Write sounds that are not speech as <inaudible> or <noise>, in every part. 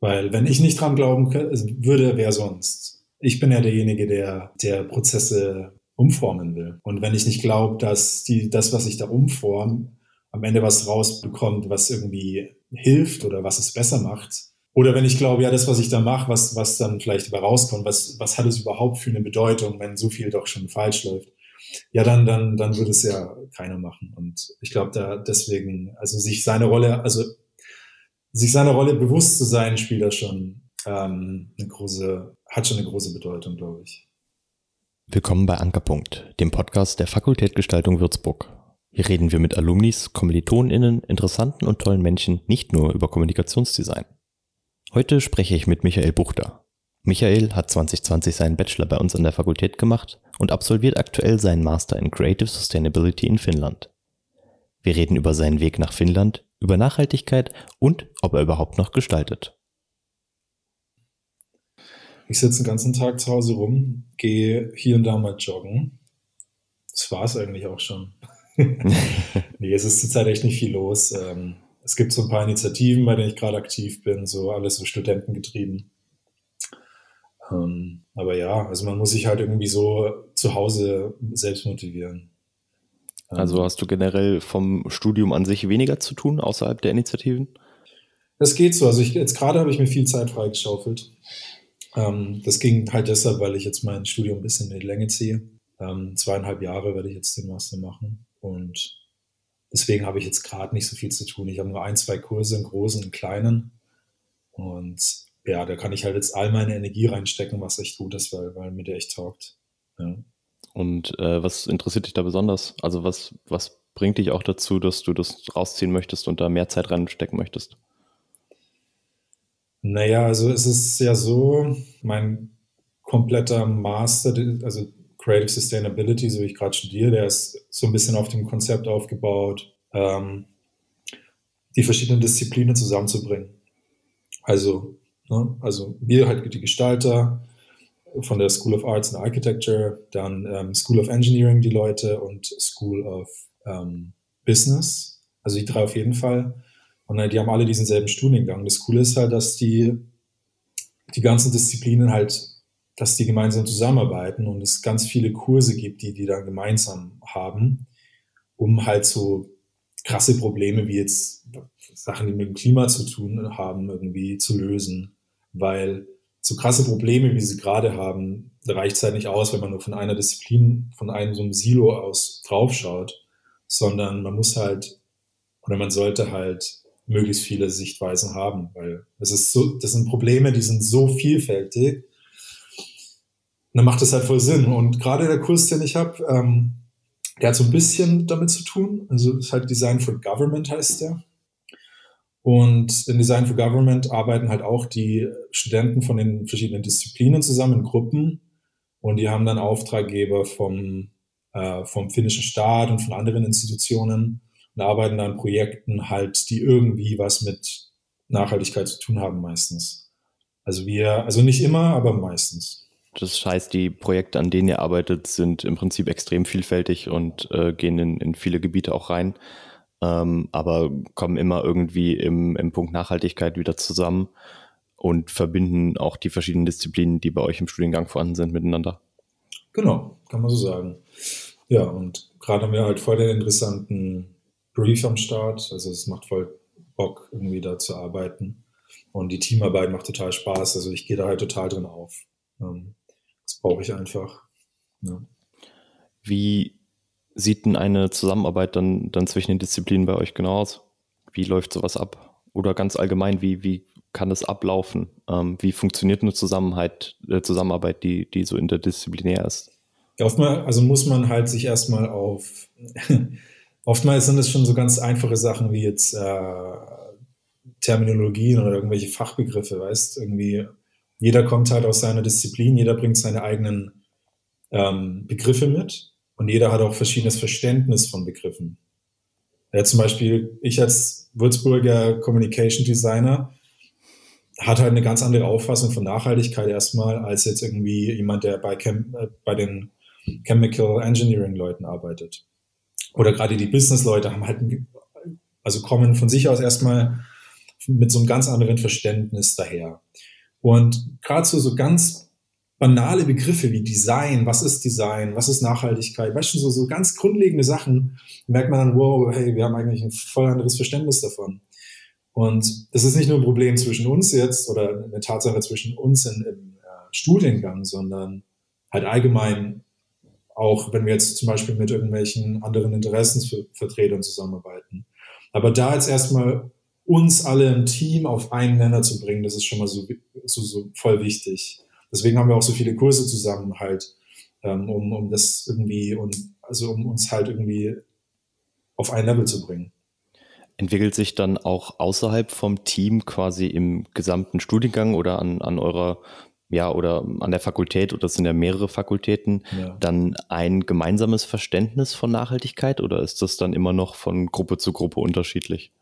Weil wenn ich nicht dran glauben würde, wer sonst? Ich bin ja derjenige, der, der Prozesse umformen will. Und wenn ich nicht glaube, dass die, das, was ich da umforme, am Ende was rausbekommt, was irgendwie hilft oder was es besser macht. Oder wenn ich glaube, ja, das, was ich da mache, was, was dann vielleicht dabei rauskommt, was, was hat es überhaupt für eine Bedeutung, wenn so viel doch schon falsch läuft? Ja, dann, dann, dann würde es ja keiner machen. Und ich glaube, da deswegen, also sich seine Rolle, also sich seiner Rolle bewusst zu sein, spielt da schon ähm, eine große, hat schon eine große Bedeutung, glaube ich. Willkommen bei Ankerpunkt, dem Podcast der Fakultät Gestaltung Würzburg. Hier reden wir mit Alumnis, KommilitonInnen, interessanten und tollen Menschen nicht nur über Kommunikationsdesign. Heute spreche ich mit Michael Buchter. Michael hat 2020 seinen Bachelor bei uns an der Fakultät gemacht und absolviert aktuell seinen Master in Creative Sustainability in Finnland. Wir reden über seinen Weg nach Finnland, über Nachhaltigkeit und ob er überhaupt noch gestaltet. Ich sitze den ganzen Tag zu Hause rum, gehe hier und da mal joggen. Das war es eigentlich auch schon. <laughs> nee, es ist zurzeit echt nicht viel los. Ähm, es gibt so ein paar Initiativen, bei denen ich gerade aktiv bin, so alles so studentengetrieben. Ähm, aber ja, also man muss sich halt irgendwie so zu Hause selbst motivieren. Also ähm, hast du generell vom Studium an sich weniger zu tun außerhalb der Initiativen? Das geht so. Also ich, jetzt gerade habe ich mir viel Zeit freigeschaufelt. Ähm, das ging halt deshalb, weil ich jetzt mein Studium ein bisschen in die Länge ziehe. Ähm, zweieinhalb Jahre werde ich jetzt den Master machen und deswegen habe ich jetzt gerade nicht so viel zu tun. Ich habe nur ein, zwei Kurse, einen großen, einen kleinen und ja, da kann ich halt jetzt all meine Energie reinstecken, was echt gut ist, weil, weil mir der echt taugt. Ja. Und äh, was interessiert dich da besonders? Also was, was bringt dich auch dazu, dass du das rausziehen möchtest und da mehr Zeit reinstecken möchtest? Naja, also es ist ja so, mein kompletter Master, also Creative Sustainability, so wie ich gerade studiere, der ist so ein bisschen auf dem Konzept aufgebaut, ähm, die verschiedenen Disziplinen zusammenzubringen. Also, ne, also wir halt die Gestalter von der School of Arts and Architecture, dann ähm, School of Engineering die Leute und School of ähm, Business, also die drei auf jeden Fall. Und äh, die haben alle diesen selben Studiengang. Das Coole ist halt, dass die, die ganzen Disziplinen halt, dass die gemeinsam zusammenarbeiten und es ganz viele Kurse gibt, die die dann gemeinsam haben, um halt so krasse Probleme wie jetzt Sachen, die mit dem Klima zu tun haben, irgendwie zu lösen. Weil so krasse Probleme, wie sie gerade haben, da reicht es halt nicht aus, wenn man nur von einer Disziplin, von einem so einem Silo aus draufschaut, sondern man muss halt oder man sollte halt möglichst viele Sichtweisen haben, weil es ist so, das sind Probleme, die sind so vielfältig. Und dann macht es halt voll Sinn. Und gerade der Kurs, den ich habe, ähm, der hat so ein bisschen damit zu tun. Also ist halt Design for Government heißt der. Und in Design for Government arbeiten halt auch die Studenten von den verschiedenen Disziplinen zusammen in Gruppen. Und die haben dann Auftraggeber vom, äh, vom finnischen Staat und von anderen Institutionen und arbeiten an Projekten halt, die irgendwie was mit Nachhaltigkeit zu tun haben meistens. Also wir, also nicht immer, aber meistens. Das heißt, die Projekte, an denen ihr arbeitet, sind im Prinzip extrem vielfältig und äh, gehen in, in, viele Gebiete auch rein, ähm, aber kommen immer irgendwie im, im Punkt Nachhaltigkeit wieder zusammen und verbinden auch die verschiedenen Disziplinen, die bei euch im Studiengang vorhanden sind, miteinander. Genau, kann man so sagen. Ja, und gerade haben wir halt voll den interessanten Brief am Start. Also es macht voll Bock, irgendwie da zu arbeiten. Und die Teamarbeit macht total Spaß. Also ich gehe da halt total drin auf. Ähm, das brauche ich einfach. Ja. Wie sieht denn eine Zusammenarbeit dann, dann zwischen den Disziplinen bei euch genau aus? Wie läuft sowas ab? Oder ganz allgemein, wie, wie kann das ablaufen? Ähm, wie funktioniert eine Zusammenarbeit, äh, Zusammenarbeit, die, die so interdisziplinär ist? Ja, oftmal, also muss man halt sich erstmal auf <laughs> Oftmals sind es schon so ganz einfache Sachen wie jetzt äh, Terminologien oder irgendwelche Fachbegriffe, weißt irgendwie. Jeder kommt halt aus seiner Disziplin, jeder bringt seine eigenen ähm, Begriffe mit und jeder hat auch verschiedenes Verständnis von Begriffen. Ja, zum Beispiel, ich als Würzburger Communication Designer hat halt eine ganz andere Auffassung von Nachhaltigkeit erstmal als jetzt irgendwie jemand, der bei, Chem äh, bei den Chemical Engineering Leuten arbeitet oder gerade die Business-Leute haben halt, also kommen von sich aus erstmal mit so einem ganz anderen Verständnis daher. Und gerade so, so ganz banale Begriffe wie Design, was ist Design, was ist Nachhaltigkeit, weißt du, so, so ganz grundlegende Sachen, merkt man dann, wow, hey, wir haben eigentlich ein voll anderes Verständnis davon. Und das ist nicht nur ein Problem zwischen uns jetzt oder eine Tatsache zwischen uns in, im äh, Studiengang, sondern halt allgemein auch, wenn wir jetzt zum Beispiel mit irgendwelchen anderen Interessensvertretern zusammenarbeiten. Aber da jetzt erstmal uns alle im Team auf einen Nenner zu bringen, das ist schon mal so, so, so voll wichtig. Deswegen haben wir auch so viele Kurse zusammen halt, ähm, um, um das irgendwie und also um uns halt irgendwie auf ein Level zu bringen. Entwickelt sich dann auch außerhalb vom Team quasi im gesamten Studiengang oder an, an eurer, ja, oder an der Fakultät oder es sind ja mehrere Fakultäten, ja. dann ein gemeinsames Verständnis von Nachhaltigkeit oder ist das dann immer noch von Gruppe zu Gruppe unterschiedlich?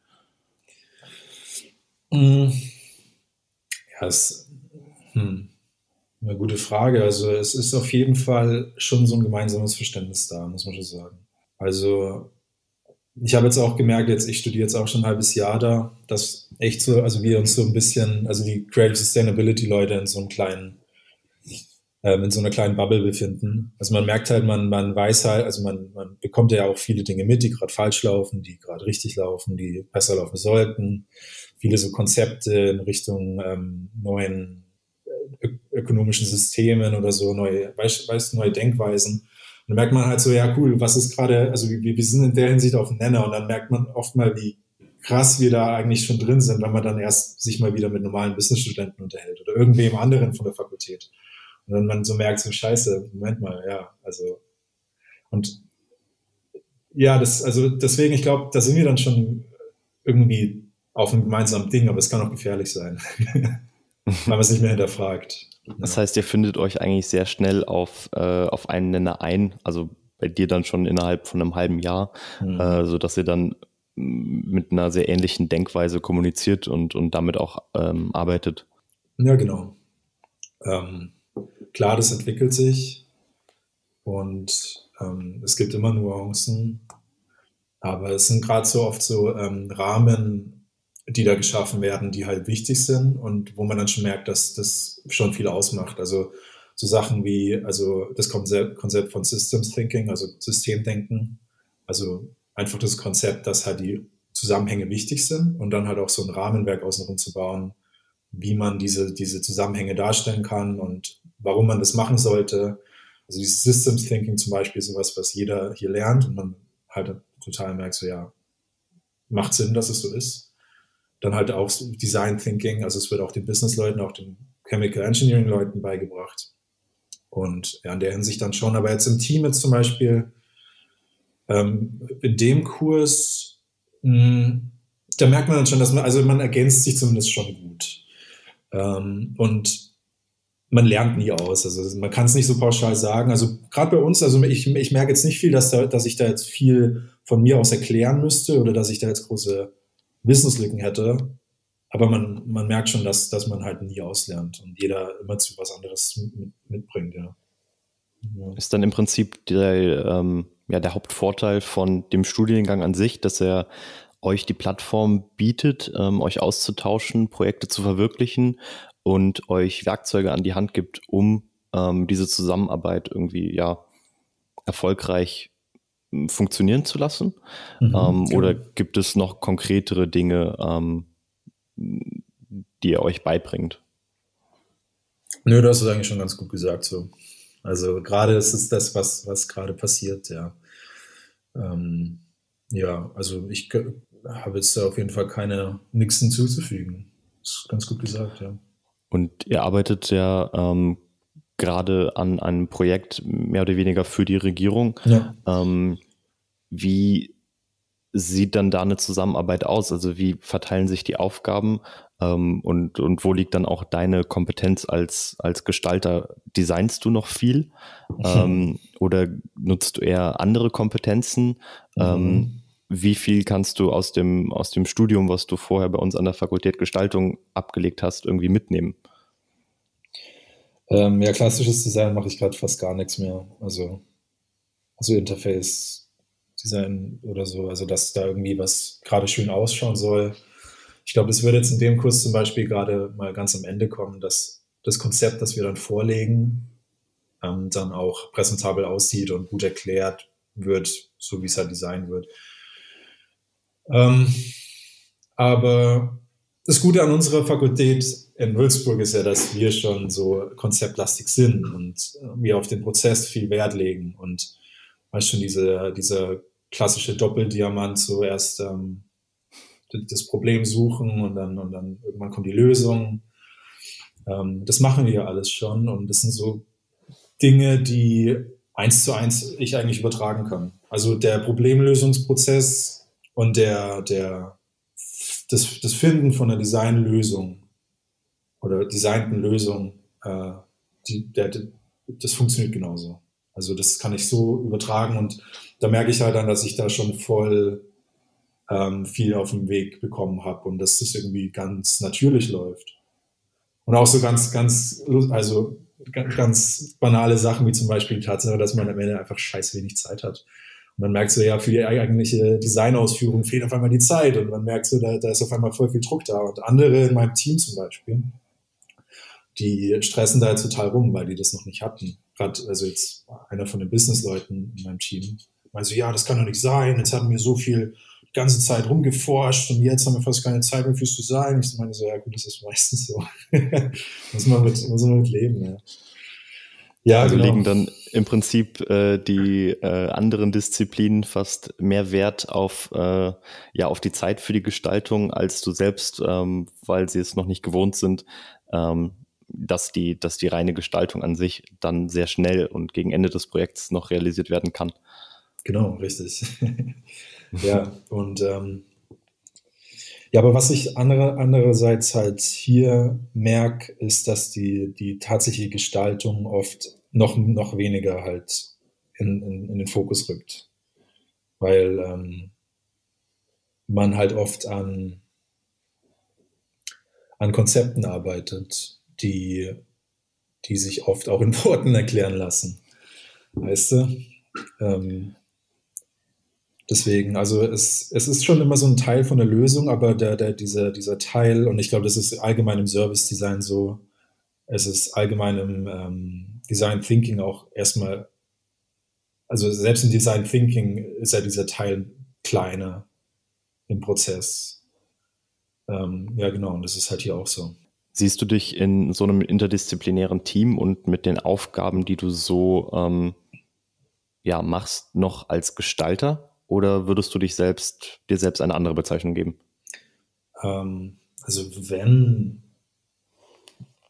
Mm. Ja, es, hm, eine gute Frage. Also es ist auf jeden Fall schon so ein gemeinsames Verständnis da, muss man schon sagen. Also ich habe jetzt auch gemerkt, jetzt ich studiere jetzt auch schon ein halbes Jahr da, dass echt so, also wir uns so ein bisschen, also die Creative Sustainability Leute in so einem kleinen, ähm, in so einer kleinen Bubble befinden. Also man merkt halt, man, man weiß halt, also man, man bekommt ja auch viele Dinge mit, die gerade falsch laufen, die gerade richtig laufen, die besser laufen sollten. Viele so Konzepte in Richtung ähm, neuen äh, ökonomischen Systemen oder so, neue, weißt, neue Denkweisen dann merkt man halt so, ja cool, was ist gerade, also wir, wir sind in der Hinsicht auf Nenner und dann merkt man oft mal, wie krass wir da eigentlich schon drin sind, wenn man dann erst sich mal wieder mit normalen Businessstudenten unterhält oder irgendwem anderen von der Fakultät. Und dann man so merkt, so scheiße, Moment mal, ja, also und ja, das, also deswegen, ich glaube, da sind wir dann schon irgendwie auf einem gemeinsamen Ding, aber es kann auch gefährlich sein, <laughs> weil man es nicht mehr hinterfragt. Das heißt, ihr findet euch eigentlich sehr schnell auf, äh, auf einen Nenner ein, also bei dir dann schon innerhalb von einem halben Jahr, mhm. äh, sodass ihr dann mit einer sehr ähnlichen Denkweise kommuniziert und, und damit auch ähm, arbeitet. Ja, genau. Ähm, klar, das entwickelt sich und ähm, es gibt immer Nuancen, aber es sind gerade so oft so ähm, Rahmen, die da geschaffen werden, die halt wichtig sind und wo man dann schon merkt, dass das schon viel ausmacht. Also so Sachen wie, also das Konzept, von Systems Thinking, also Systemdenken, also einfach das Konzept, dass halt die Zusammenhänge wichtig sind und dann halt auch so ein Rahmenwerk außenrum zu bauen, wie man diese, diese Zusammenhänge darstellen kann und warum man das machen sollte. Also dieses Systems Thinking zum Beispiel ist sowas, was jeder hier lernt und man halt total merkt, so ja, macht Sinn, dass es so ist dann halt auch Design Thinking, also es wird auch den Business-Leuten, auch den Chemical Engineering-Leuten beigebracht. Und ja, in der Hinsicht dann schon. Aber jetzt im Team jetzt zum Beispiel, ähm, in dem Kurs, mh, hm, da merkt man dann schon, dass man, also man ergänzt sich zumindest schon gut. Ähm, und man lernt nie aus. Also man kann es nicht so pauschal sagen. Also gerade bei uns, also ich, ich merke jetzt nicht viel, dass, da, dass ich da jetzt viel von mir aus erklären müsste oder dass ich da jetzt große Wissenslücken hätte. Aber man, man merkt schon, dass, dass man halt nie auslernt und jeder immer zu was anderes mit, mitbringt, ja. ja. Ist dann im Prinzip der, ähm, ja, der Hauptvorteil von dem Studiengang an sich, dass er euch die Plattform bietet, ähm, euch auszutauschen, Projekte zu verwirklichen und euch Werkzeuge an die Hand gibt, um ähm, diese Zusammenarbeit irgendwie ja erfolgreich funktionieren zu lassen? Mhm, ähm, genau. Oder gibt es noch konkretere Dinge, ähm, die ihr euch beibringt? Nö, du hast es eigentlich schon ganz gut gesagt. So. Also gerade ist es das, was, was gerade passiert, ja. Ähm, ja, also ich habe jetzt auf jeden Fall keine nichts hinzuzufügen. Das ist ganz gut gesagt, ja. Und ihr arbeitet ja ähm, gerade an einem Projekt mehr oder weniger für die Regierung. Ja. Ähm, wie sieht dann da eine Zusammenarbeit aus? Also wie verteilen sich die Aufgaben ähm, und, und wo liegt dann auch deine Kompetenz als, als Gestalter? Designst du noch viel ähm, <laughs> oder nutzt du eher andere Kompetenzen? Mhm. Ähm, wie viel kannst du aus dem, aus dem Studium, was du vorher bei uns an der Fakultät Gestaltung abgelegt hast, irgendwie mitnehmen? Ähm, ja, klassisches Design mache ich gerade fast gar nichts mehr. Also, also Interface Design oder so, also dass da irgendwie was gerade schön ausschauen soll. ich glaube, das wird jetzt in dem Kurs zum Beispiel gerade mal ganz am Ende kommen, dass das Konzept, das wir dann vorlegen, ähm, dann auch präsentabel aussieht und gut erklärt wird, so wie es halt designt wird. Ähm, aber das Gute an unserer Fakultät in Würzburg ist ja, dass wir schon so konzeptlastig sind und wir auf den Prozess viel Wert legen und weißt schon, diese, dieser klassische Doppeldiamant, so erst ähm, das Problem suchen und dann, und dann irgendwann kommt die Lösung. Ähm, das machen wir ja alles schon und das sind so Dinge, die eins zu eins ich eigentlich übertragen kann. Also der Problemlösungsprozess und der, der, das, das Finden von einer Designlösung oder designten Lösung, äh, die, der, das funktioniert genauso. Also das kann ich so übertragen und da merke ich halt dann, dass ich da schon voll ähm, viel auf dem Weg bekommen habe und dass das irgendwie ganz natürlich läuft. Und auch so ganz, ganz, also ganz banale Sachen wie zum Beispiel die Tatsache, dass man am Ende einfach scheiß wenig Zeit hat. Und dann merkst du ja, für die eigentliche Designausführung fehlt auf einmal die Zeit und man merkt so, da, da ist auf einmal voll viel Druck da. Und andere in meinem Team zum Beispiel, die stressen da jetzt total rum, weil die das noch nicht hatten. Gerade, also jetzt einer von den Businessleuten in meinem Team, meinte so, ja, das kann doch nicht sein, jetzt hatten wir so viel die ganze Zeit rumgeforscht und jetzt haben wir fast keine Zeit mehr fürs Design. Ich meine so, ja gut, das ist meistens so. <laughs> muss, man mit, muss man mit leben, ja. Ja, also genau. legen dann im Prinzip äh, die äh, anderen Disziplinen fast mehr Wert auf, äh, ja, auf die Zeit für die Gestaltung als du selbst, ähm, weil sie es noch nicht gewohnt sind, ähm, dass, die, dass die reine Gestaltung an sich dann sehr schnell und gegen Ende des Projekts noch realisiert werden kann. Genau, richtig. <laughs> ja, und ähm, ja, aber was ich andere, andererseits halt hier merke, ist, dass die, die tatsächliche Gestaltung oft noch, noch weniger halt in, in, in den Fokus rückt. Weil ähm, man halt oft an, an Konzepten arbeitet, die, die sich oft auch in <laughs> Worten erklären lassen. Weißt du? Ähm, Deswegen, also es, es ist schon immer so ein Teil von der Lösung, aber der, der, dieser, dieser Teil, und ich glaube, das ist allgemein im Service Design so, es ist allgemein im ähm, Design Thinking auch erstmal, also selbst im Design Thinking ist ja dieser Teil kleiner im Prozess. Ähm, ja, genau, und das ist halt hier auch so. Siehst du dich in so einem interdisziplinären Team und mit den Aufgaben, die du so ähm, ja, machst, noch als Gestalter? Oder würdest du dich selbst, dir selbst eine andere Bezeichnung geben? Ähm, also wenn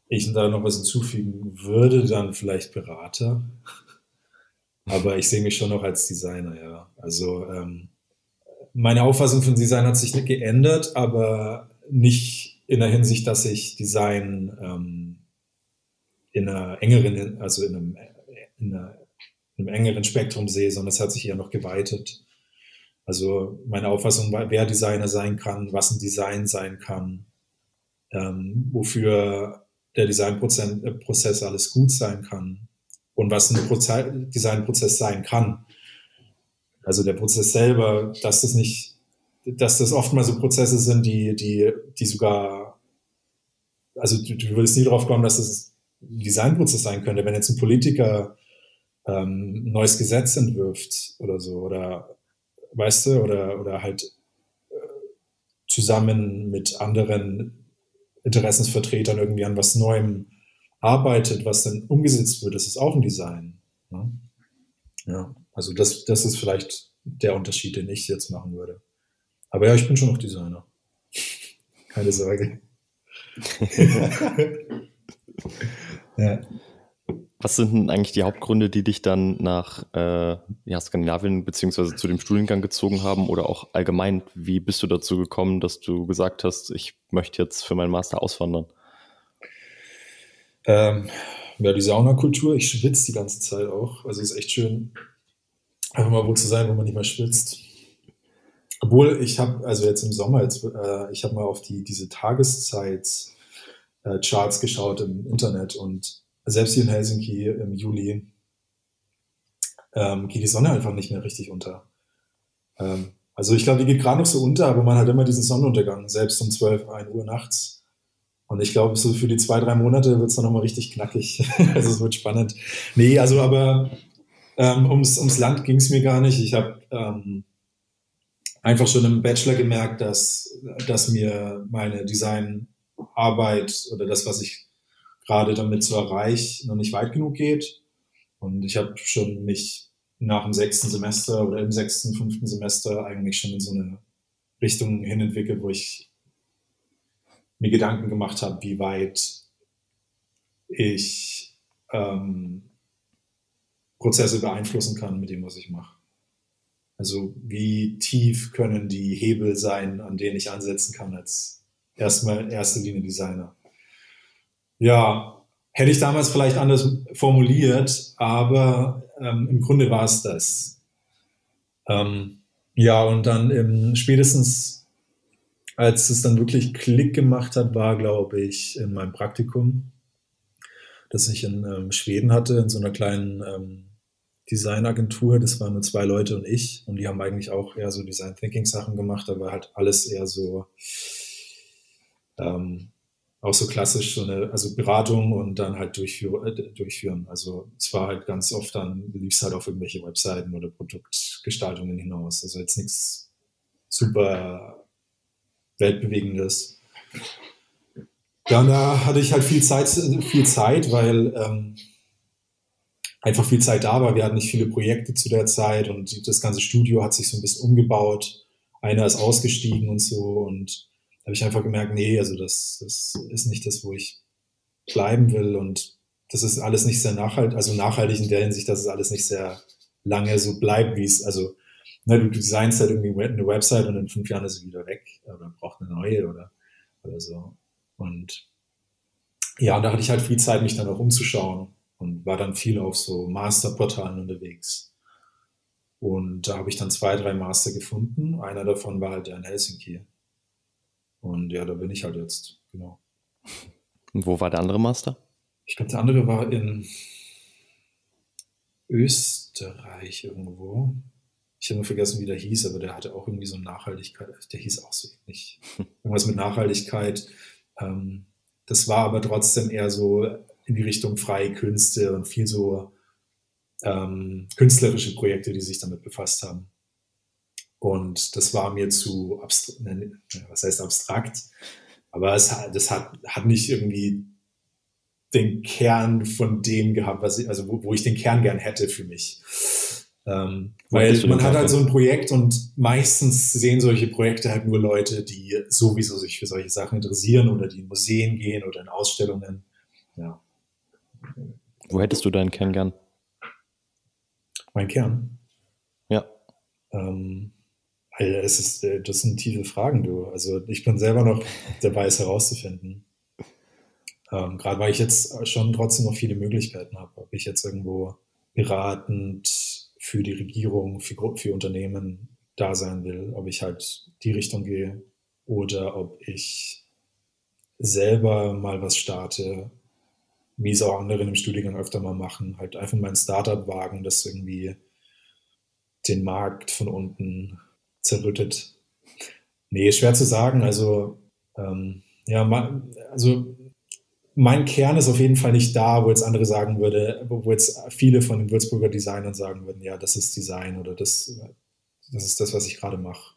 ich da noch was hinzufügen würde, dann vielleicht Berater. <laughs> Aber ich sehe mich schon noch als Designer, ja. Also ähm, meine Auffassung von Design hat sich nicht geändert, aber nicht in der Hinsicht, dass ich Design ähm, in einer engeren, also in einem, in, einer, in einem engeren Spektrum sehe, sondern es hat sich eher noch geweitet. Also meine Auffassung, wer Designer sein kann, was ein Design sein kann, ähm, wofür der Designprozess alles gut sein kann und was ein Proze Designprozess sein kann. Also der Prozess selber, dass das nicht, dass das oftmals so Prozesse sind, die, die, die sogar, also du, du würdest nie darauf kommen, dass es ein Designprozess sein könnte, wenn jetzt ein Politiker ähm, ein neues Gesetz entwirft oder so oder weißt du, oder, oder halt äh, zusammen mit anderen Interessensvertretern irgendwie an was Neuem arbeitet, was dann umgesetzt wird, das ist auch ein Design. Ne? Ja, also das, das ist vielleicht der Unterschied, den ich jetzt machen würde. Aber ja, ich bin schon noch Designer. <laughs> Keine Sorge. <laughs> ja. Was sind denn eigentlich die Hauptgründe, die dich dann nach äh, ja, Skandinavien beziehungsweise zu dem Studiengang gezogen haben oder auch allgemein? Wie bist du dazu gekommen, dass du gesagt hast, ich möchte jetzt für meinen Master auswandern? Ähm, ja, die Saunakultur. Ich schwitze die ganze Zeit auch. Also es ist echt schön, einfach mal wo zu sein, wo man nicht mehr schwitzt. Obwohl ich habe, also jetzt im Sommer, jetzt, äh, ich habe mal auf die diese Tageszeit-Charts geschaut im Internet und selbst hier in Helsinki im Juli ähm, geht die Sonne einfach nicht mehr richtig unter. Ähm, Also ich glaube, die geht gerade noch so unter, aber man hat immer diesen Sonnenuntergang, selbst um 12, 1 Uhr nachts. Und ich glaube, so für die zwei, drei Monate wird es dann nochmal richtig knackig. <laughs> also es wird spannend. Nee, also aber ähm, ums, ums Land ging es mir gar nicht. Ich habe ähm, einfach schon im Bachelor gemerkt, dass, dass mir meine Designarbeit oder das, was ich gerade damit so erreiche, noch nicht weit genug geht. Und ich habe schon mich nach dem sechsten Semester oder im sechsten, fünften Semester eigentlich schon in so eine Richtung hin entwickelt, wo ich mir Gedanken gemacht habe, wie weit ich ähm, Prozesse beeinflussen kann mit dem, was ich mache. Also wie tief können die Hebel sein, an denen ich ansetzen kann als erstmal erste Linie Designer. Ja, hätte ich damals vielleicht anders formuliert, aber ähm, im Grunde war es das. Ähm, ja, und dann im, spätestens, als es dann wirklich Klick gemacht hat, war, glaube ich, in meinem Praktikum, das ich in ähm, Schweden hatte, in so einer kleinen ähm, Designagentur. Das waren nur zwei Leute und ich. Und die haben eigentlich auch eher so Design Thinking Sachen gemacht, aber halt alles eher so, ähm, auch so klassisch so eine, also Beratung und dann halt durchführ, äh, durchführen. Also es war halt ganz oft dann, lief es halt auf irgendwelche Webseiten oder Produktgestaltungen hinaus. Also jetzt nichts super weltbewegendes. Ja, und da hatte ich halt viel Zeit, viel Zeit, weil ähm, einfach viel Zeit da war. Wir hatten nicht viele Projekte zu der Zeit und das ganze Studio hat sich so ein bisschen umgebaut. Einer ist ausgestiegen und so und da habe ich einfach gemerkt, nee, also das, das ist nicht das, wo ich bleiben will und das ist alles nicht sehr nachhaltig, also nachhaltig in der Hinsicht, dass es alles nicht sehr lange so bleibt, wie es, also ne, du designst halt irgendwie eine Website und in fünf Jahren ist sie wieder weg oder braucht eine neue oder, oder so. Und ja, da hatte ich halt viel Zeit, mich dann auch umzuschauen und war dann viel auf so Masterportalen unterwegs. Und da habe ich dann zwei, drei Master gefunden. Einer davon war halt der in Helsinki. Und ja, da bin ich halt jetzt, genau. Und wo war der andere Master? Ich glaube, der andere war in Österreich irgendwo. Ich habe nur vergessen, wie der hieß, aber der hatte auch irgendwie so eine Nachhaltigkeit. Der hieß auch so ähnlich. <laughs> Irgendwas mit Nachhaltigkeit. Ähm, das war aber trotzdem eher so in die Richtung freie Künste und viel so ähm, künstlerische Projekte, die sich damit befasst haben. Und das war mir zu abstrakt, ne, was heißt abstrakt, aber es das hat, hat nicht irgendwie den Kern von dem gehabt, was ich, also wo, wo ich den Kern gern hätte für mich. Ähm, weil man hat halt so ein Projekt und meistens sehen solche Projekte halt nur Leute, die sowieso sich für solche Sachen interessieren oder die in Museen gehen oder in Ausstellungen. Ja. Wo hättest du deinen Kern gern? Mein Kern? Ja. Ähm, es ist, äh, das sind tiefe Fragen, du. Also ich bin selber noch <laughs> dabei, es herauszufinden. Ähm, Gerade weil ich jetzt schon trotzdem noch viele Möglichkeiten habe, ob ich jetzt irgendwo beratend für die Regierung, für, für Unternehmen da sein will, ob ich halt die Richtung gehe oder ob ich selber mal was starte, wie es auch andere im Studiengang öfter mal machen, halt einfach mal ein Startup wagen, das irgendwie den Markt von unten zerrüttet. Nee, schwer zu sagen. Also, ähm, ja, also mein Kern ist auf jeden Fall nicht da, wo jetzt andere sagen würde, wo jetzt viele von den Würzburger Designern sagen würden, ja, das ist Design oder das, das ist das, was ich gerade mache.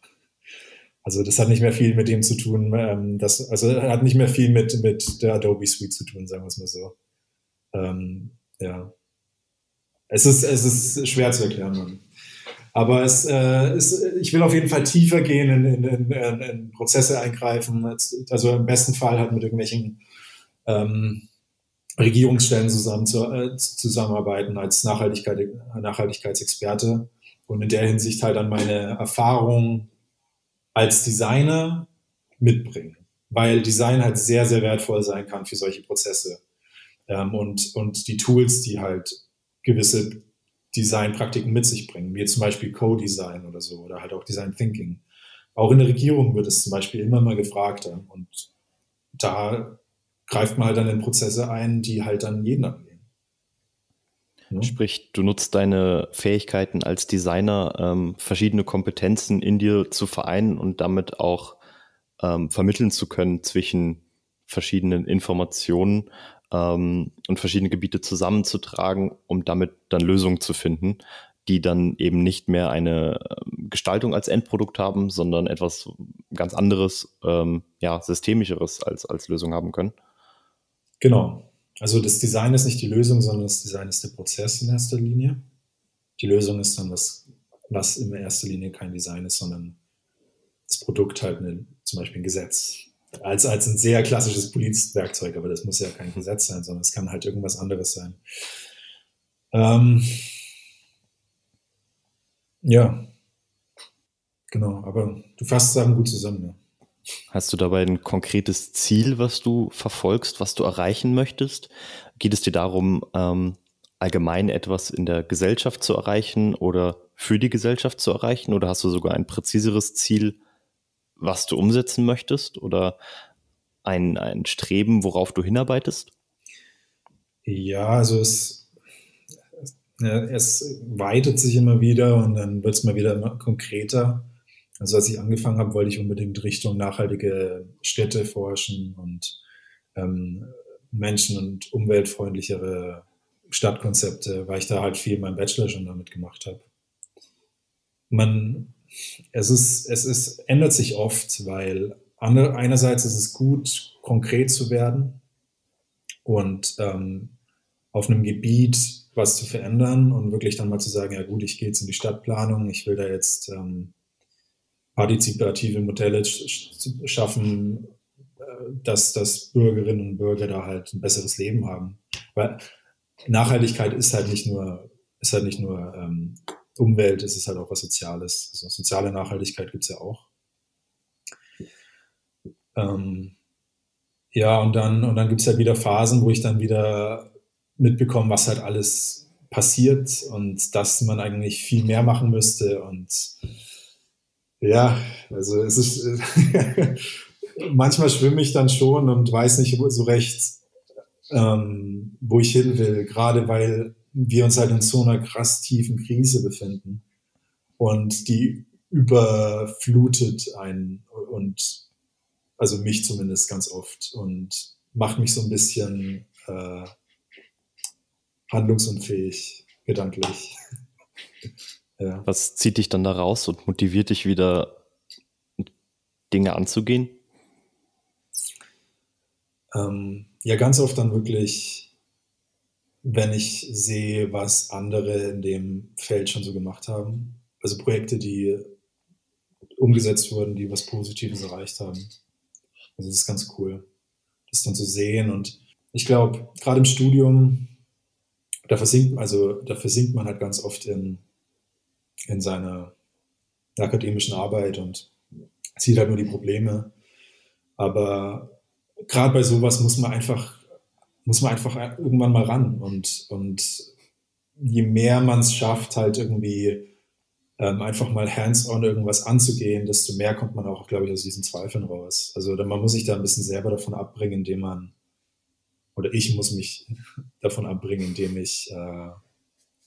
Also das hat nicht mehr viel mit dem zu tun, ähm, das, also hat nicht mehr viel mit, mit der Adobe Suite zu tun, sagen wir es mal so. Ähm, ja. Es ist, es ist schwer zu erklären. Mann. Aber es, äh, ist, ich will auf jeden Fall tiefer gehen, in, in, in, in Prozesse eingreifen. Also im besten Fall halt mit irgendwelchen ähm, Regierungsstellen zusammen zu, äh, zusammenarbeiten als Nachhaltigkeit, Nachhaltigkeitsexperte und in der Hinsicht halt dann meine Erfahrung als Designer mitbringen. Weil Design halt sehr, sehr wertvoll sein kann für solche Prozesse ähm, und, und die Tools, die halt gewisse Designpraktiken mit sich bringen, wie zum Beispiel Co-Design oder so oder halt auch Design Thinking. Auch in der Regierung wird es zum Beispiel immer mal gefragt und da greift man halt dann in Prozesse ein, die halt dann jeden angehen. Ja. Sprich, du nutzt deine Fähigkeiten als Designer, ähm, verschiedene Kompetenzen in dir zu vereinen und damit auch ähm, vermitteln zu können zwischen verschiedenen Informationen ähm, und verschiedene Gebiete zusammenzutragen, um damit dann Lösungen zu finden, die dann eben nicht mehr eine ähm, Gestaltung als Endprodukt haben, sondern etwas ganz anderes, ähm, ja, systemischeres als, als Lösung haben können. Genau. Also das Design ist nicht die Lösung, sondern das Design ist der Prozess in erster Linie. Die Lösung ist dann was, was in erster Linie kein Design ist, sondern das Produkt halt eine, zum Beispiel ein Gesetz. Als, als ein sehr klassisches Polizwerkzeug, aber das muss ja kein Gesetz sein, sondern es kann halt irgendwas anderes sein. Ähm, ja, genau, aber du fasst Sachen gut zusammen, ja. Hast du dabei ein konkretes Ziel, was du verfolgst, was du erreichen möchtest? Geht es dir darum, ähm, allgemein etwas in der Gesellschaft zu erreichen oder für die Gesellschaft zu erreichen? Oder hast du sogar ein präziseres Ziel, was du umsetzen möchtest? Oder ein, ein Streben, worauf du hinarbeitest? Ja, also es, es weitet sich immer wieder und dann wird es mal wieder konkreter. Also als ich angefangen habe, wollte ich unbedingt Richtung nachhaltige Städte forschen und ähm, menschen- und umweltfreundlichere Stadtkonzepte, weil ich da halt viel in meinem Bachelor schon damit gemacht habe. Man, es ist, es ist, ändert sich oft, weil einerseits ist es gut, konkret zu werden und ähm, auf einem Gebiet was zu verändern und wirklich dann mal zu sagen, ja gut, ich gehe jetzt in die Stadtplanung, ich will da jetzt ähm, partizipative Modelle schaffen, äh, dass, dass Bürgerinnen und Bürger da halt ein besseres Leben haben. Weil Nachhaltigkeit ist halt nicht nur, ist halt nicht nur ähm, Umwelt, es ist halt auch was Soziales. Also soziale Nachhaltigkeit gibt es ja auch. Ähm, ja, und dann, und dann gibt es halt wieder Phasen, wo ich dann wieder mitbekomme, was halt alles passiert und dass man eigentlich viel mehr machen müsste und ja, also es ist, <laughs> manchmal schwimme ich dann schon und weiß nicht so recht, ähm, wo ich hin will, gerade weil wir uns halt in so einer krass tiefen Krise befinden und die überflutet einen und also mich zumindest ganz oft und macht mich so ein bisschen äh, handlungsunfähig gedanklich. <laughs> Ja. Was zieht dich dann da raus und motiviert dich wieder, Dinge anzugehen? Ähm, ja, ganz oft dann wirklich, wenn ich sehe, was andere in dem Feld schon so gemacht haben. Also Projekte, die umgesetzt wurden, die was Positives erreicht haben. Also das ist ganz cool, das dann zu sehen. Und ich glaube, gerade im Studium, da versinkt, also da versinkt man halt ganz oft in in seiner akademischen Arbeit und sieht halt nur die Probleme. Aber gerade bei sowas muss man einfach, muss man einfach irgendwann mal ran. Und, und je mehr man es schafft, halt irgendwie ähm, einfach mal hands-on irgendwas anzugehen, desto mehr kommt man auch, glaube ich, aus diesen Zweifeln raus. Also man muss sich da ein bisschen selber davon abbringen, indem man, oder ich muss mich davon abbringen, indem ich äh,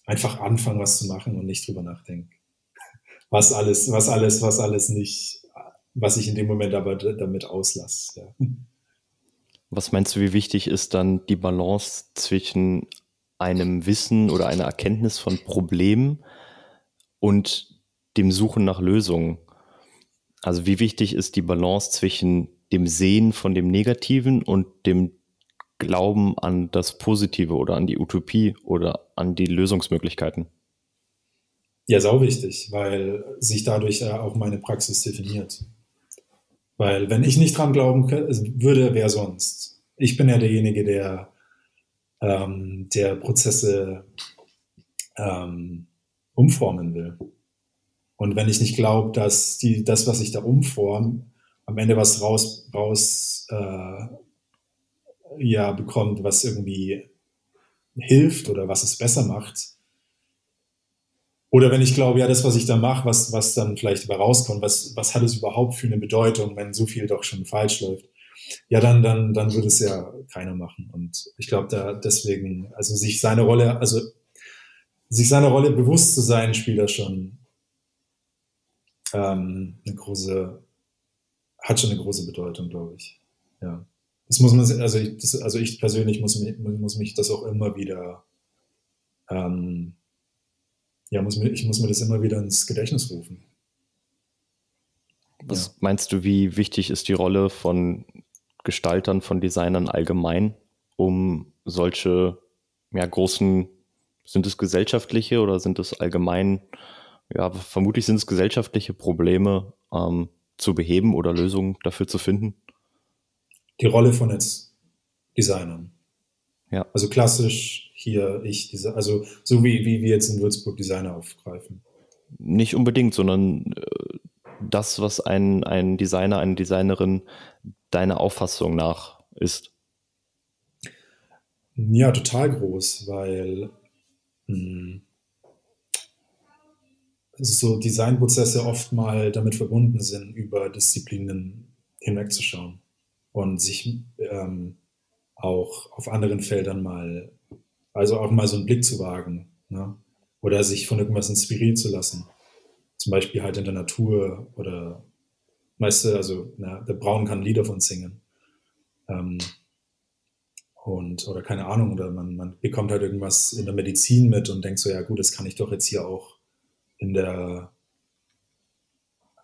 einfach anfangen, was zu machen und nicht drüber nachdenken. Was alles, was alles, was alles nicht, was ich in dem Moment aber damit auslasse. Ja. Was meinst du, wie wichtig ist dann die Balance zwischen einem Wissen oder einer Erkenntnis von Problemen und dem Suchen nach Lösungen? Also wie wichtig ist die Balance zwischen dem Sehen von dem Negativen und dem Glauben an das Positive oder an die Utopie oder an die Lösungsmöglichkeiten? Ja, sau wichtig, weil sich dadurch ja auch meine Praxis definiert. Weil wenn ich nicht dran glauben würde, wer sonst? Ich bin ja derjenige, der, ähm, der Prozesse ähm, umformen will. Und wenn ich nicht glaube, dass die, das, was ich da umforme, am Ende was raus, raus äh, ja bekommt, was irgendwie hilft oder was es besser macht. Oder wenn ich glaube, ja, das, was ich da mache, was, was dann vielleicht dabei rauskommt, was, was hat es überhaupt für eine Bedeutung, wenn so viel doch schon falsch läuft? Ja, dann, dann, dann würde es ja keiner machen. Und ich glaube, da deswegen, also sich seine Rolle, also sich seiner Rolle bewusst zu sein, spielt da schon ähm, eine große, hat schon eine große Bedeutung, glaube ich. Ja. Das muss man, also ich, das, also ich persönlich muss, muss mich das auch immer wieder, ähm, ja, muss mir, ich muss mir das immer wieder ins Gedächtnis rufen. Was ja. meinst du, wie wichtig ist die Rolle von Gestaltern, von Designern allgemein, um solche ja, großen, sind es gesellschaftliche oder sind es allgemein, ja, vermutlich sind es gesellschaftliche Probleme ähm, zu beheben oder Lösungen dafür zu finden? Die Rolle von jetzt Designern. Ja. Also klassisch hier ich, diese, also so wie, wie wir jetzt in Würzburg Designer aufgreifen. Nicht unbedingt, sondern äh, das, was ein, ein Designer, eine Designerin deiner Auffassung nach ist? Ja, total groß, weil mh, hm, so Designprozesse oft mal damit verbunden sind, über Disziplinen hinwegzuschauen und sich ähm, auch auf anderen Feldern mal, also auch mal so einen Blick zu wagen ne? oder sich von irgendwas inspirieren zu lassen zum Beispiel halt in der Natur oder weißt du, also na, der Braun kann Lieder von singen. Ähm, und, oder keine Ahnung, oder man, man bekommt halt irgendwas in der Medizin mit und denkt so, ja gut, das kann ich doch jetzt hier auch in der,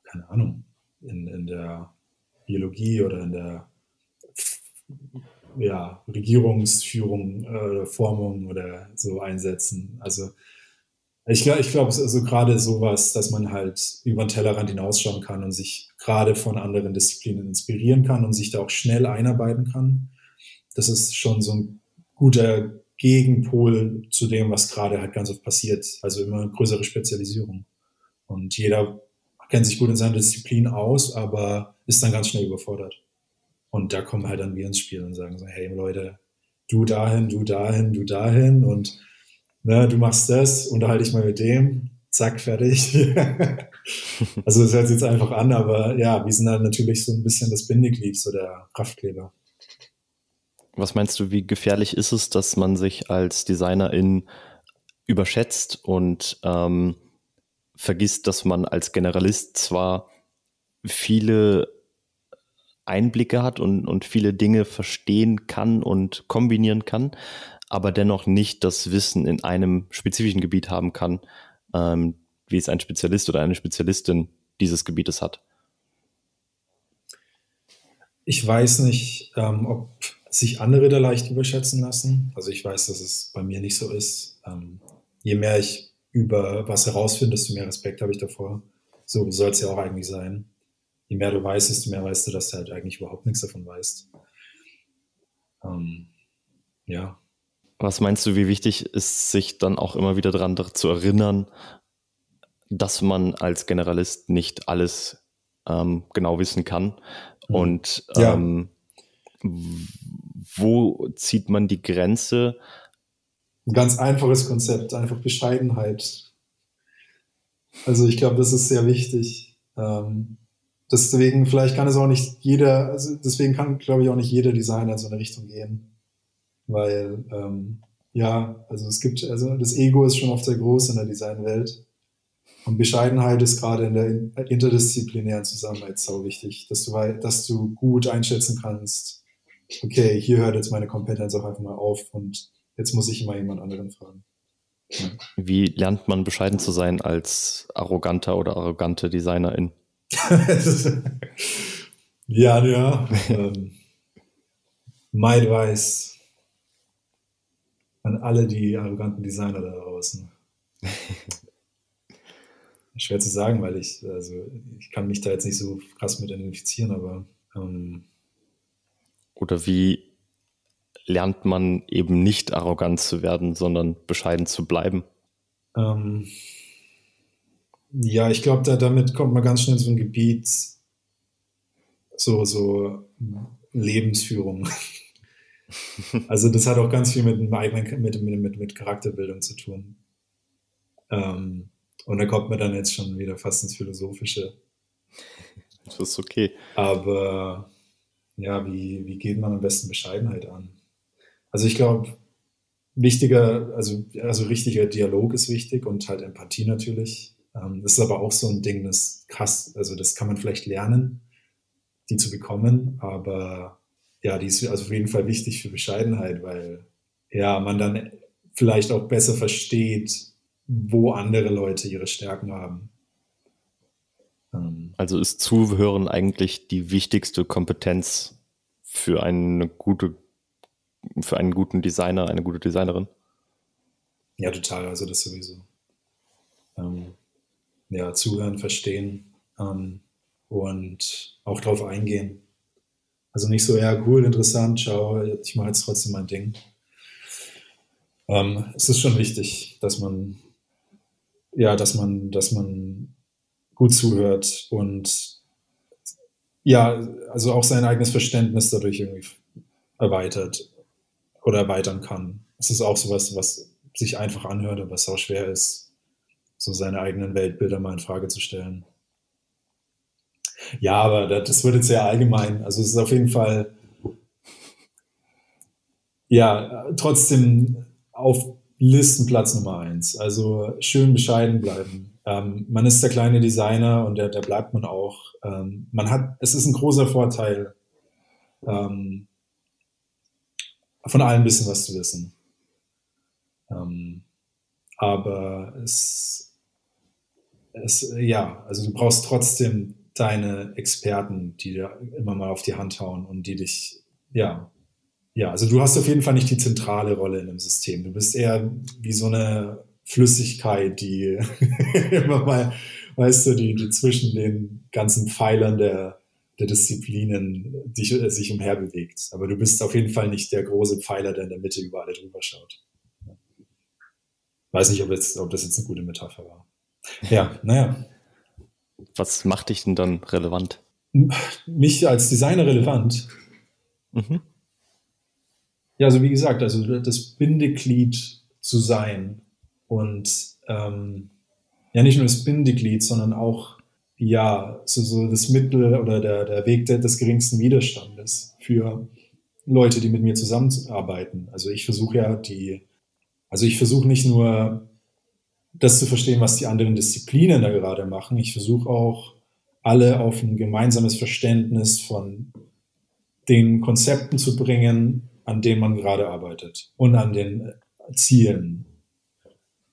keine Ahnung, in, in der Biologie oder in der ja, Regierungsführung äh, Formung oder so einsetzen. Also ich glaube, ich glaube, also gerade sowas, dass man halt über den Tellerrand hinausschauen kann und sich gerade von anderen Disziplinen inspirieren kann und sich da auch schnell einarbeiten kann. Das ist schon so ein guter Gegenpol zu dem, was gerade halt ganz oft passiert. Also immer größere Spezialisierung. Und jeder kennt sich gut in seiner Disziplin aus, aber ist dann ganz schnell überfordert. Und da kommen halt dann wir ins Spiel und sagen so, hey Leute, du dahin, du dahin, du dahin und ne, du machst das, unterhalte ich mal mit dem, zack, fertig. <laughs> also das hört sich jetzt einfach an, aber ja, wir sind dann natürlich so ein bisschen das Bindeglied, so der Kraftkleber. Was meinst du, wie gefährlich ist es, dass man sich als Designerin überschätzt und ähm, vergisst, dass man als Generalist zwar viele Einblicke hat und, und viele Dinge verstehen kann und kombinieren kann, aber dennoch nicht das Wissen in einem spezifischen Gebiet haben kann, ähm, wie es ein Spezialist oder eine Spezialistin dieses Gebietes hat. Ich weiß nicht, ähm, ob sich andere da leicht überschätzen lassen. Also ich weiß, dass es bei mir nicht so ist. Ähm, je mehr ich über was herausfinde, desto mehr Respekt habe ich davor. So soll es ja auch eigentlich sein. Je mehr du weißt, desto mehr weißt du, dass du halt eigentlich überhaupt nichts davon weißt. Ähm, ja, was meinst du, wie wichtig ist, sich dann auch immer wieder daran zu erinnern, dass man als Generalist nicht alles ähm, genau wissen kann? Mhm. Und ähm, ja. wo zieht man die Grenze? Ein ganz einfaches Konzept, einfach Bescheidenheit. Also ich glaube, das ist sehr wichtig. Ähm, deswegen, vielleicht kann es auch nicht jeder, also deswegen kann, glaube ich, auch nicht jeder Designer in so eine Richtung gehen weil ähm, ja, also es gibt, also das Ego ist schon oft sehr groß in der Designwelt. Und Bescheidenheit ist gerade in der interdisziplinären Zusammenarbeit sau wichtig, dass du, dass du gut einschätzen kannst, okay, hier hört jetzt meine Kompetenz auch einfach mal auf und jetzt muss ich immer jemand anderen fragen. Wie lernt man bescheiden zu sein als arroganter oder arrogante Designerin? <laughs> ja, ja. ähm, my advice an alle die arroganten Designer da draußen. <laughs> Schwer zu sagen, weil ich, also ich kann mich da jetzt nicht so krass mit identifizieren, aber ähm, oder wie lernt man eben nicht arrogant zu werden, sondern bescheiden zu bleiben? Ähm, ja, ich glaube, da, damit kommt man ganz schnell in so ein Gebiet, so, so Lebensführung. <laughs> Also das hat auch ganz viel mit, mit, mit, mit Charakterbildung zu tun. Ähm, und da kommt man dann jetzt schon wieder fast ins Philosophische. Das ist okay. Aber ja, wie, wie geht man am besten Bescheidenheit an? Also ich glaube, wichtiger, also, also richtiger Dialog ist wichtig und halt Empathie natürlich. Ähm, das ist aber auch so ein Ding, das krass, also das kann man vielleicht lernen, die zu bekommen, aber ja, die ist also auf jeden Fall wichtig für Bescheidenheit, weil ja, man dann vielleicht auch besser versteht, wo andere Leute ihre Stärken haben. Ähm. Also ist Zuhören eigentlich die wichtigste Kompetenz für eine gute, für einen guten Designer, eine gute Designerin? Ja, total. Also das sowieso. Ähm, ja, zuhören, verstehen ähm, und auch darauf eingehen. Also nicht so, ja, cool, interessant, schau, ich mache jetzt trotzdem mein Ding. Ähm, es ist schon wichtig, dass man, ja, dass man, dass man gut zuhört und ja, also auch sein eigenes Verständnis dadurch irgendwie erweitert oder erweitern kann. Es ist auch sowas, was sich einfach anhört, aber es auch schwer ist, so seine eigenen Weltbilder mal in Frage zu stellen. Ja, aber das wird jetzt sehr allgemein. Also es ist auf jeden Fall, ja, trotzdem auf Listenplatz Nummer eins. Also schön bescheiden bleiben. Ähm, man ist der kleine Designer und der, der bleibt man auch. Ähm, man hat, es ist ein großer Vorteil, ähm, von allem ein bisschen was zu wissen. Ähm, aber es, es, ja, also du brauchst trotzdem deine Experten, die dir immer mal auf die Hand hauen und die dich, ja, ja, also du hast auf jeden Fall nicht die zentrale Rolle in dem System. Du bist eher wie so eine Flüssigkeit, die <laughs> immer mal, weißt du, die, die zwischen den ganzen Pfeilern der, der Disziplinen dich, äh, sich umherbewegt. Aber du bist auf jeden Fall nicht der große Pfeiler, der in der Mitte überall drüber schaut. Weiß nicht, ob, jetzt, ob das jetzt eine gute Metapher war. Ja, naja. Was macht dich denn dann relevant? Mich als Designer relevant? Mhm. Ja, also wie gesagt, also das Bindeglied zu sein und ähm, ja nicht nur das Bindeglied, sondern auch ja so, so das Mittel oder der, der Weg des geringsten Widerstandes für Leute, die mit mir zusammenarbeiten. Also ich versuche ja die, also ich versuche nicht nur das zu verstehen, was die anderen Disziplinen da gerade machen. Ich versuche auch alle auf ein gemeinsames Verständnis von den Konzepten zu bringen, an denen man gerade arbeitet und an den Zielen.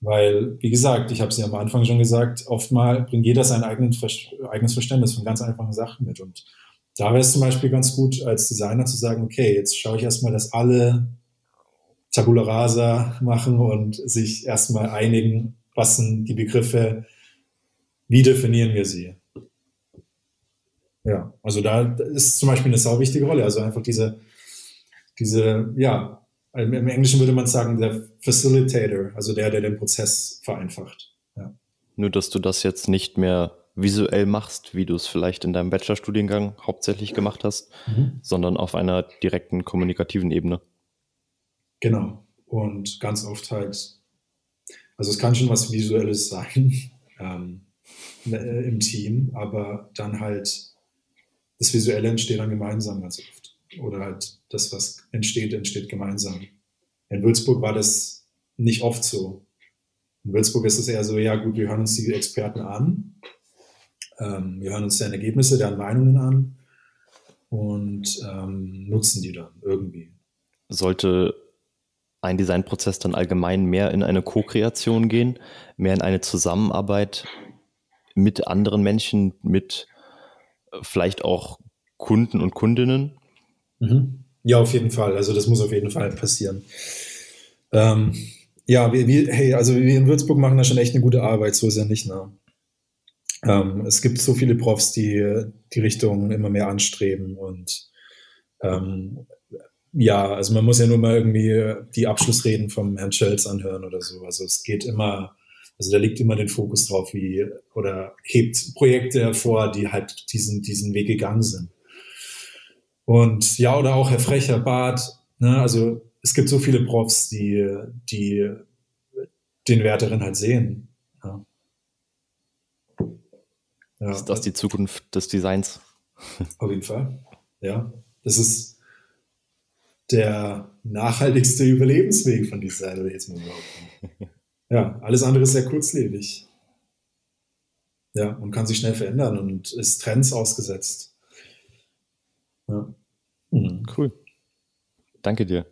Weil, wie gesagt, ich habe es ja am Anfang schon gesagt, oftmal bringt jeder sein eigenes Verständnis von ganz einfachen Sachen mit. Und da wäre es zum Beispiel ganz gut, als Designer zu sagen, okay, jetzt schaue ich erstmal, dass alle Tabula Rasa machen und sich erstmal einigen, was sind die Begriffe, wie definieren wir sie. Ja, also da ist zum Beispiel eine sau wichtige Rolle. Also einfach diese, diese, ja, im Englischen würde man sagen, der Facilitator, also der, der den Prozess vereinfacht. Ja. Nur, dass du das jetzt nicht mehr visuell machst, wie du es vielleicht in deinem Bachelorstudiengang hauptsächlich gemacht hast, mhm. sondern auf einer direkten kommunikativen Ebene. Genau. Und ganz oft halt, also es kann schon was Visuelles sein <laughs> ähm, äh, im Team, aber dann halt das Visuelle entsteht dann gemeinsam ganz oft oder halt das, was entsteht, entsteht gemeinsam. In Würzburg war das nicht oft so. In Würzburg ist es eher so, ja gut, wir hören uns die Experten an, ähm, wir hören uns deren Ergebnisse, deren Meinungen an und ähm, nutzen die dann irgendwie. Sollte ein Designprozess dann allgemein mehr in eine Co-Kreation gehen, mehr in eine Zusammenarbeit mit anderen Menschen, mit äh, vielleicht auch Kunden und Kundinnen? Mhm. Ja, auf jeden Fall. Also das muss auf jeden Fall passieren. Ähm, ja, wir, wir, hey, also wir in Würzburg machen da schon echt eine gute Arbeit, so ist ja nicht. Ne? Ähm, es gibt so viele Profs, die die Richtung immer mehr anstreben und ähm, ja, also man muss ja nur mal irgendwie die Abschlussreden vom Herrn Schelz anhören oder so. Also es geht immer, also da liegt immer den Fokus drauf, wie oder hebt Projekte hervor, die halt diesen, diesen Weg gegangen sind. Und ja, oder auch Herr Frecher, Bart, ne, also es gibt so viele Profs, die, die den Wert darin halt sehen. Ja. Ja. Ist das die Zukunft des Designs? Auf jeden Fall. Ja. Das ist, der nachhaltigste Überlebensweg von Design, würde ich jetzt mal behaupten. Ja, alles andere ist sehr kurzlebig. Ja, und kann sich schnell verändern und ist Trends ausgesetzt. Ja. Mhm. Cool. Danke dir.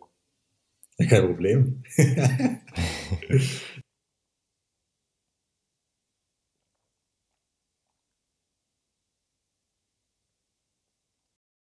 Kein Problem. <laughs>